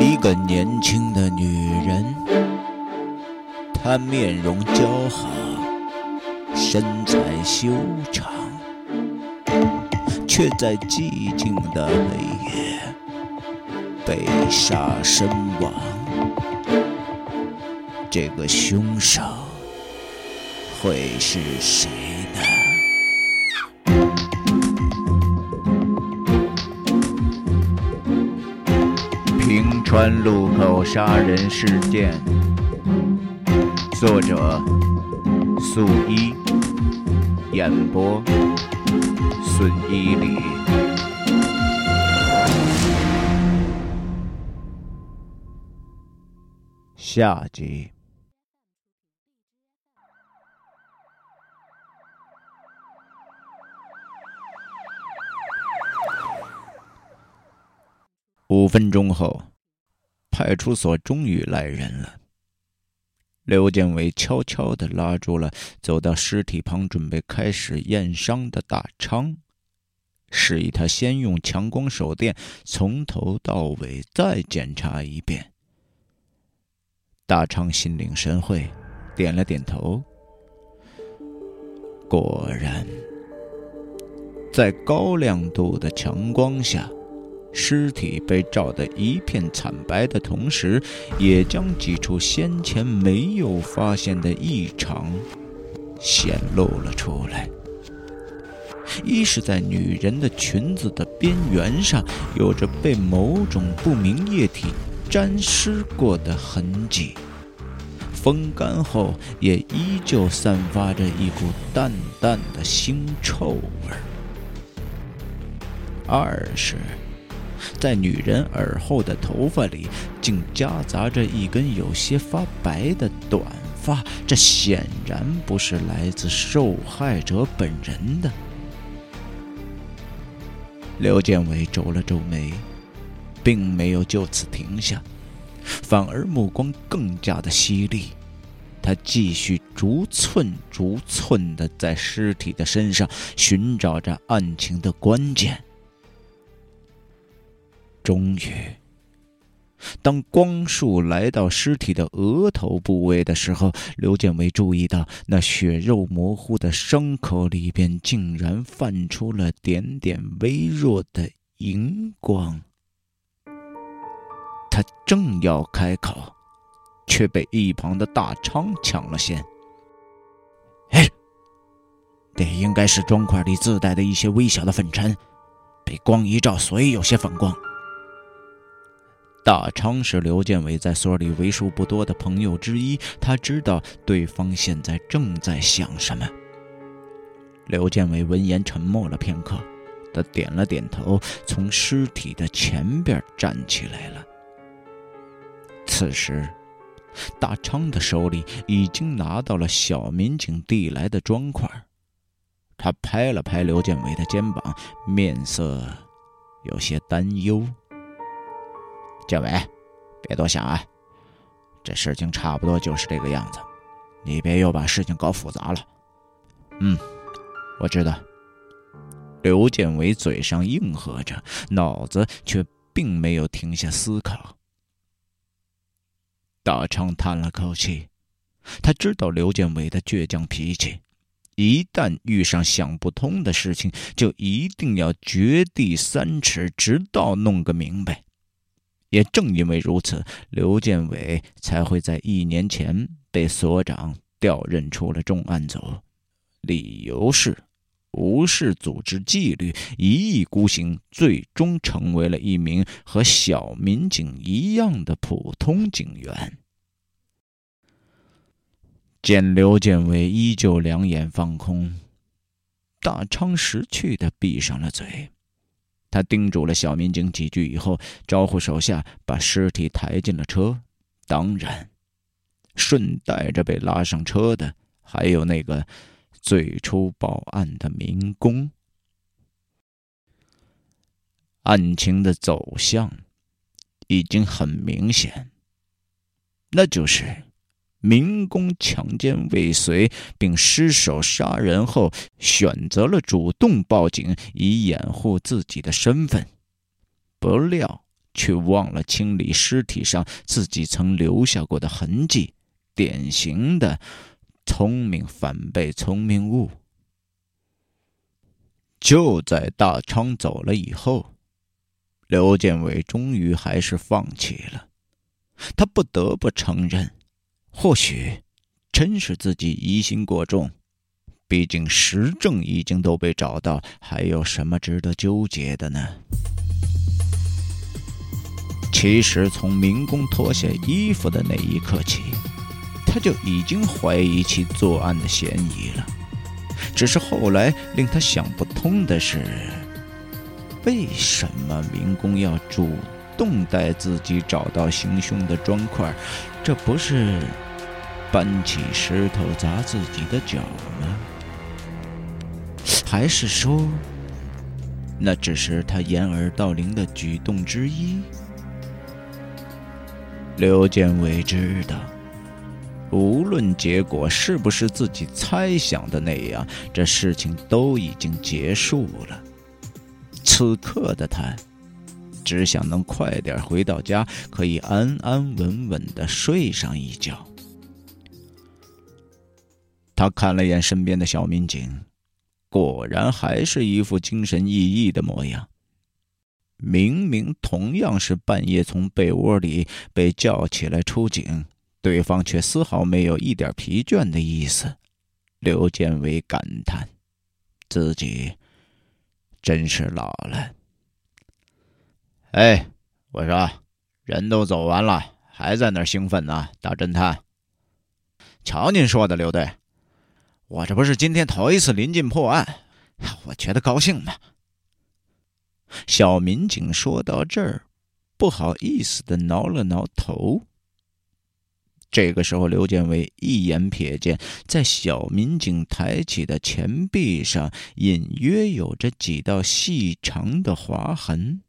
一个年轻的女人，她面容姣好，身材修长，却在寂静的黑夜被杀身亡。这个凶手会是谁呢？川路口杀人事件，作者素一，演播孙一礼。下集。五分钟后，派出所终于来人了。刘建伟悄悄地拉住了走到尸体旁准备开始验伤的大昌，示意他先用强光手电从头到尾再检查一遍。大昌心领神会，点了点头。果然，在高亮度的强光下。尸体被照得一片惨白的同时，也将几处先前没有发现的异常显露了出来。一是在女人的裙子的边缘上，有着被某种不明液体沾湿过的痕迹，风干后也依旧散发着一股淡淡的腥臭味二是。在女人耳后的头发里，竟夹杂着一根有些发白的短发，这显然不是来自受害者本人的。刘建伟皱了皱眉，并没有就此停下，反而目光更加的犀利。他继续逐寸逐寸地在尸体的身上寻找着案情的关键。终于，当光束来到尸体的额头部位的时候，刘建伟注意到那血肉模糊的伤口里边竟然泛出了点点微弱的荧光。他正要开口，却被一旁的大昌抢了先。哎，这应该是砖块里自带的一些微小的粉尘，被光一照，所以有些反光。大昌是刘建伟在所里为数不多的朋友之一，他知道对方现在正在想什么。刘建伟闻言沉默了片刻，他点了点头，从尸体的前边站起来了。此时，大昌的手里已经拿到了小民警递来的砖块，他拍了拍刘建伟的肩膀，面色有些担忧。建伟，别多想啊，这事情差不多就是这个样子，你别又把事情搞复杂了。嗯，我知道。刘建伟嘴上应和着，脑子却并没有停下思考。大昌叹了口气，他知道刘建伟的倔强脾气，一旦遇上想不通的事情，就一定要掘地三尺，直到弄个明白。也正因为如此，刘建伟才会在一年前被所长调任出了重案组，理由是无视组织纪律，一意孤行，最终成为了一名和小民警一样的普通警员。见刘建伟依旧两眼放空，大昌识趣的闭上了嘴。他叮嘱了小民警几句以后，招呼手下把尸体抬进了车。当然，顺带着被拉上车的还有那个最初报案的民工。案情的走向已经很明显，那就是。民工强奸未遂并失手杀人后，选择了主动报警以掩护自己的身份，不料却忘了清理尸体上自己曾留下过的痕迹，典型的聪明反被聪明误。就在大昌走了以后，刘建伟终于还是放弃了。他不得不承认，或许真是自己疑心过重。毕竟实证已经都被找到，还有什么值得纠结的呢？其实从民工脱下衣服的那一刻起，他就已经怀疑起作案的嫌疑了。只是后来令他想不通的是，为什么民工要主动带自己找到行凶的砖块？这不是搬起石头砸自己的脚吗？还是说，那只是他掩耳盗铃的举动之一？刘建伟知道，无论结果是不是自己猜想的那样，这事情都已经结束了。此刻的他，只想能快点回到家，可以安安稳稳的睡上一觉。他看了眼身边的小民警。果然还是一副精神奕奕的模样。明明同样是半夜从被窝里被叫起来出警，对方却丝毫没有一点疲倦的意思。刘建伟感叹：“自己真是老了。”哎，我说，人都走完了，还在那兴奋呢，大侦探。瞧您说的，刘队。我这不是今天头一次临近破案，我觉得高兴嘛。小民警说到这儿，不好意思的挠了挠头。这个时候，刘建伟一眼瞥见，在小民警抬起的前臂上，隐约有着几道细长的划痕，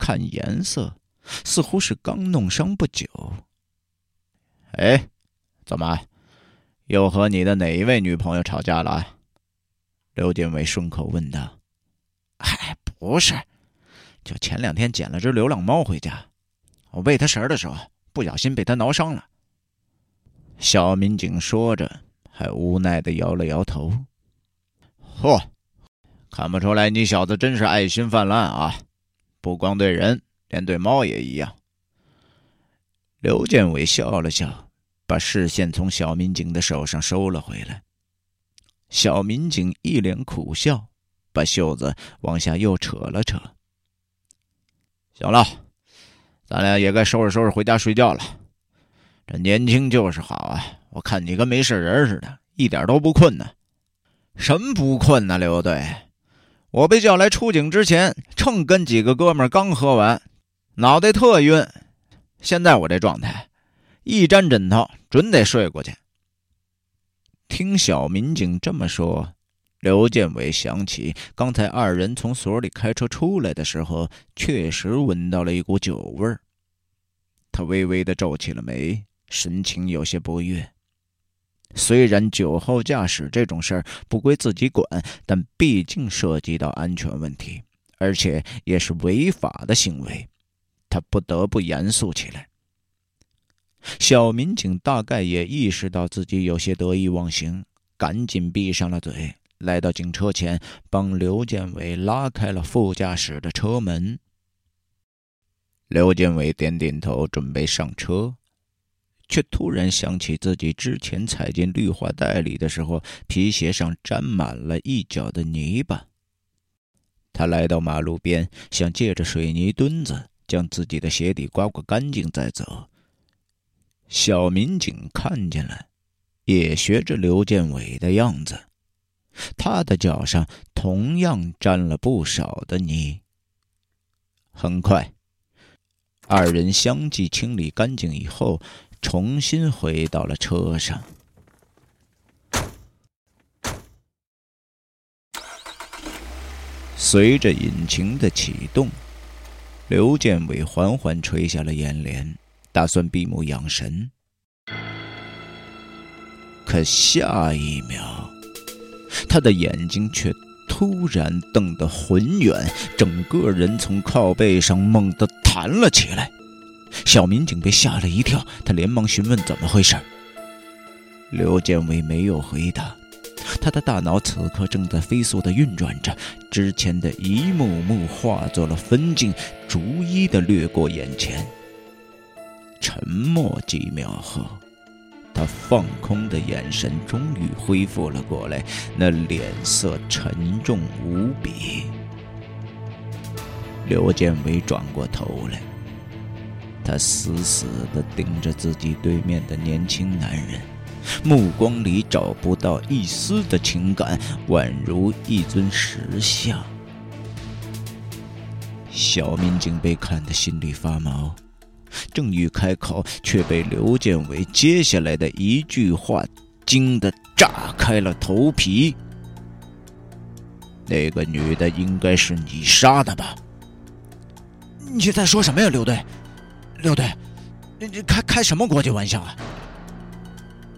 看颜色，似乎是刚弄伤不久。哎，怎么？又和你的哪一位女朋友吵架了？刘建伟顺口问道。“嗨，不是，就前两天捡了只流浪猫回家，我喂它食儿的时候不小心被它挠伤了。”小民警说着，还无奈的摇了摇头。“嚯，看不出来你小子真是爱心泛滥啊！不光对人，连对猫也一样。”刘建伟笑了笑。把视线从小民警的手上收了回来。小民警一脸苦笑，把袖子往下又扯了扯。行了，咱俩也该收拾收拾回家睡觉了。这年轻就是好啊！我看你跟没事人似的，一点都不困呢。什么不困呢，刘队？我被叫来出警之前，正跟几个哥们刚喝完，脑袋特晕。现在我这状态。一沾枕头，准得睡过去。听小民警这么说，刘建伟想起刚才二人从所里开车出来的时候，确实闻到了一股酒味儿。他微微的皱起了眉，神情有些不悦。虽然酒后驾驶这种事儿不归自己管，但毕竟涉及到安全问题，而且也是违法的行为，他不得不严肃起来。小民警大概也意识到自己有些得意忘形，赶紧闭上了嘴，来到警车前，帮刘建伟拉开了副驾驶的车门。刘建伟点点头，准备上车，却突然想起自己之前踩进绿化带里的时候，皮鞋上沾满了一脚的泥巴。他来到马路边，想借着水泥墩子将自己的鞋底刮刮干净再走。小民警看见了，也学着刘建伟的样子，他的脚上同样沾了不少的泥。很快，二人相继清理干净以后，重新回到了车上。随着引擎的启动，刘建伟缓缓垂下了眼帘。打算闭目养神，可下一秒，他的眼睛却突然瞪得浑圆，整个人从靠背上猛地弹了起来。小民警被吓了一跳，他连忙询问怎么回事。刘建伟没有回答，他的大脑此刻正在飞速的运转着，之前的一幕幕化作了分镜，逐一的掠过眼前。沉默几秒后，他放空的眼神终于恢复了过来，那脸色沉重无比。刘建伟转过头来，他死死地盯着自己对面的年轻男人。目光里找不到一丝的情感，宛如一尊石像。小民警被看得心里发毛，正欲开口，却被刘建伟接下来的一句话惊得炸开了头皮：“那个女的应该是你杀的吧？”你在说什么呀，刘队？刘队，你你开开什么国际玩笑啊？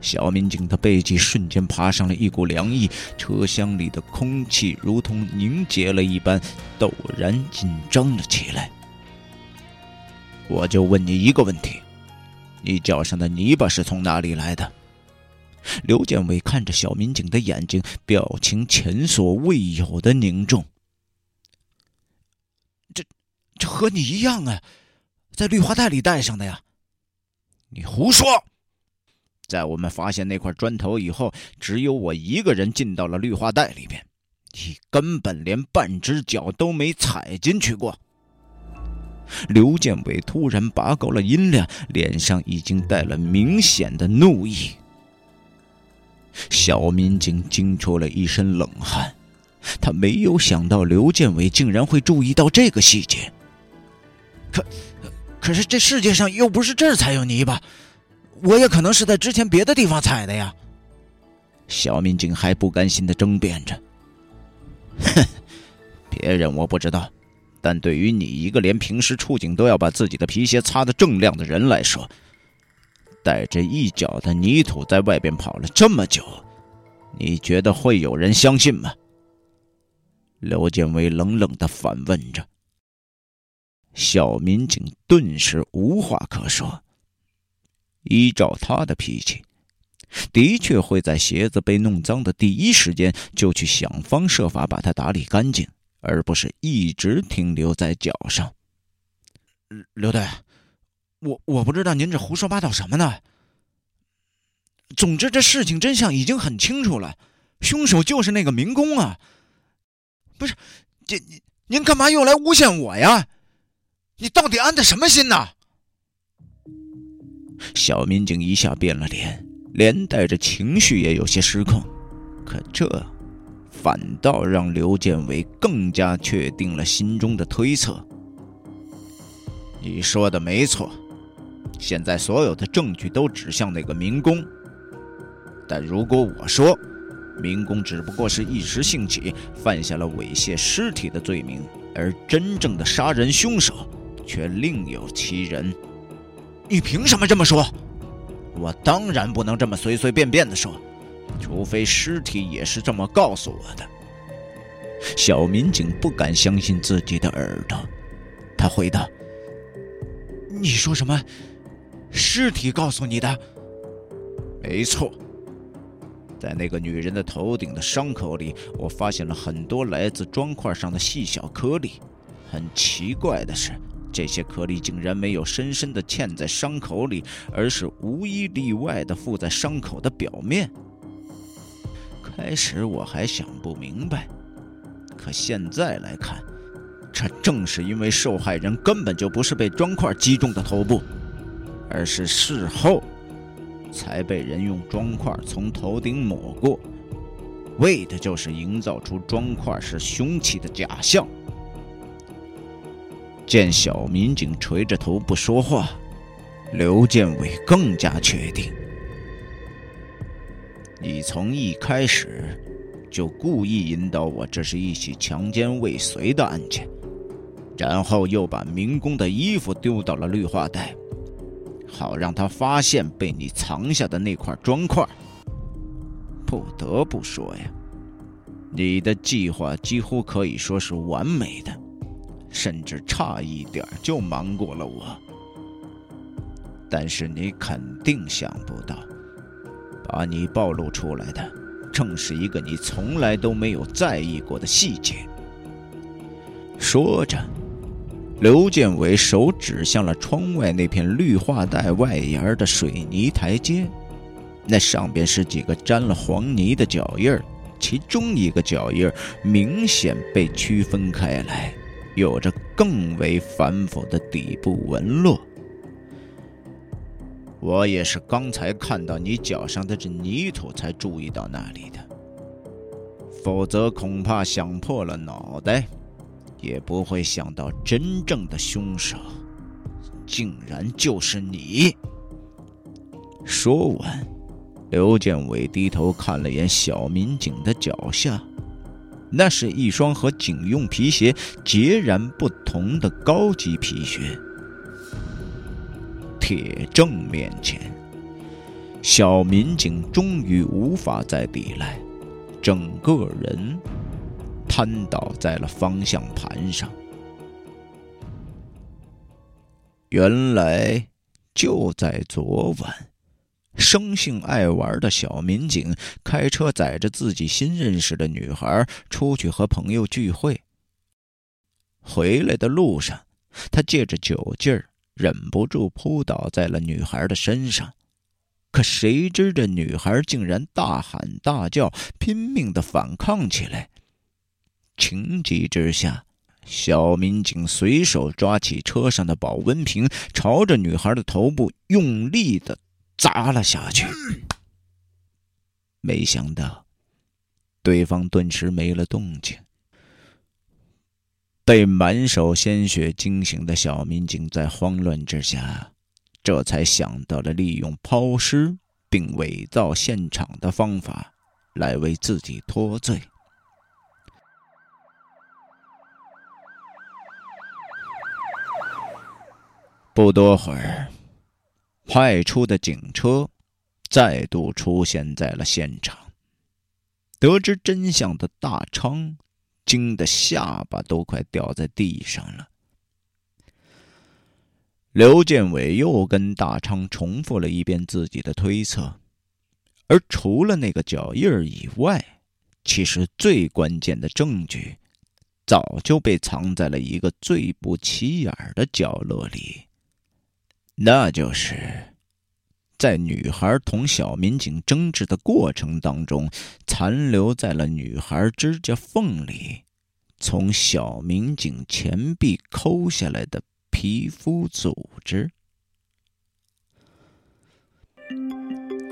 小民警的背脊瞬间爬上了一股凉意，车厢里的空气如同凝结了一般，陡然紧张了起来。我就问你一个问题：你脚上的泥巴是从哪里来的？刘建伟看着小民警的眼睛，表情前所未有的凝重。这，这和你一样啊，在绿化带里带上的呀。你胡说！在我们发现那块砖头以后，只有我一个人进到了绿化带里边，你根本连半只脚都没踩进去过。刘建伟突然拔高了音量，脸上已经带了明显的怒意。小民警惊出了一身冷汗，他没有想到刘建伟竟然会注意到这个细节。可，可是这世界上又不是这儿才有泥巴。我也可能是在之前别的地方踩的呀。小民警还不甘心的争辩着：“哼，别人我不知道，但对于你一个连平时出警都要把自己的皮鞋擦得锃亮的人来说，带着一脚的泥土在外边跑了这么久，你觉得会有人相信吗？”刘建伟冷冷的反问着。小民警顿时无话可说。依照他的脾气，的确会在鞋子被弄脏的第一时间就去想方设法把它打理干净，而不是一直停留在脚上。刘队，我我不知道您这胡说八道什么呢？总之，这事情真相已经很清楚了，凶手就是那个民工啊！不是，这您您干嘛又来诬陷我呀？你到底安的什么心呢？小民警一下变了脸，连带着情绪也有些失控。可这反倒让刘建伟更加确定了心中的推测。你说的没错，现在所有的证据都指向那个民工。但如果我说，民工只不过是一时兴起犯下了猥亵尸体的罪名，而真正的杀人凶手却另有其人。你凭什么这么说？我当然不能这么随随便便的说，除非尸体也是这么告诉我的。小民警不敢相信自己的耳朵，他回道：“你说什么？尸体告诉你的？没错，在那个女人的头顶的伤口里，我发现了很多来自砖块上的细小颗粒。很奇怪的是。”这些颗粒竟然没有深深地嵌在伤口里，而是无一例外地附在伤口的表面。开始我还想不明白，可现在来看，这正是因为受害人根本就不是被砖块击中的头部，而是事后才被人用砖块从头顶抹过，为的就是营造出砖块是凶器的假象。见小民警垂着头不说话，刘建伟更加确定：你从一开始就故意引导我，这是一起强奸未遂的案件，然后又把民工的衣服丢到了绿化带，好让他发现被你藏下的那块砖块。不得不说呀，你的计划几乎可以说是完美的，甚至差一点就瞒过了我。但是你肯定想不到，把你暴露出来的，正是一个你从来都没有在意过的细节。说着，刘建伟手指向了窗外那片绿化带外沿的水泥台阶，那上边是几个沾了黄泥的脚印。其中一个脚印明显被区分开来，有着更为繁复的底部纹络。我也是刚才看到你脚上的这泥土才注意到那里的，否则恐怕想破了脑袋，也不会想到真正的凶手竟然就是你。说完。刘建伟低头看了眼小民警的脚下，那是一双和警用皮鞋截然不同的高级皮靴。铁证面前，小民警终于无法再抵赖，整个人瘫倒在了方向盘上。原来就在昨晚。生性爱玩的小民警开车载着自己新认识的女孩出去和朋友聚会。回来的路上，他借着酒劲儿，忍不住扑倒在了女孩的身上。可谁知这女孩竟然大喊大叫，拼命的反抗起来。情急之下，小民警随手抓起车上的保温瓶，朝着女孩的头部用力的。砸了下去，没想到对方顿时没了动静。被满手鲜血惊醒的小民警在慌乱之下，这才想到了利用抛尸并伪造现场的方法来为自己脱罪。不多会儿。派出的警车再度出现在了现场。得知真相的大昌惊得下巴都快掉在地上了。刘建伟又跟大昌重复了一遍自己的推测，而除了那个脚印以外，其实最关键的证据早就被藏在了一个最不起眼的角落里。那就是，在女孩同小民警争执的过程当中，残留在了女孩指甲缝里，从小民警前臂抠下来的皮肤组织。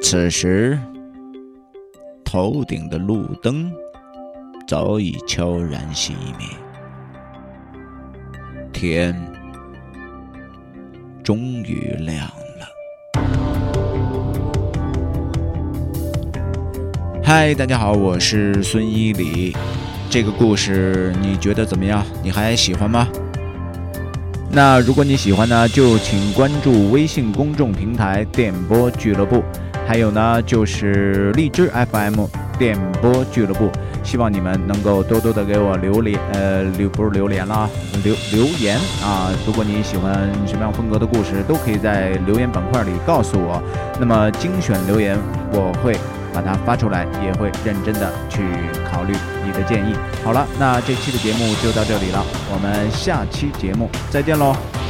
此时，头顶的路灯早已悄然熄灭，天。终于亮了。嗨，大家好，我是孙一礼。这个故事你觉得怎么样？你还喜欢吗？那如果你喜欢呢，就请关注微信公众平台“电波俱乐部”，还有呢就是荔枝 FM“ 电波俱乐部”。希望你们能够多多的给我留言，呃，留不是留言了，留留言啊！如果你喜欢什么样风格的故事，都可以在留言板块里告诉我。那么精选留言，我会把它发出来，也会认真的去考虑你的建议。好了，那这期的节目就到这里了，我们下期节目再见喽。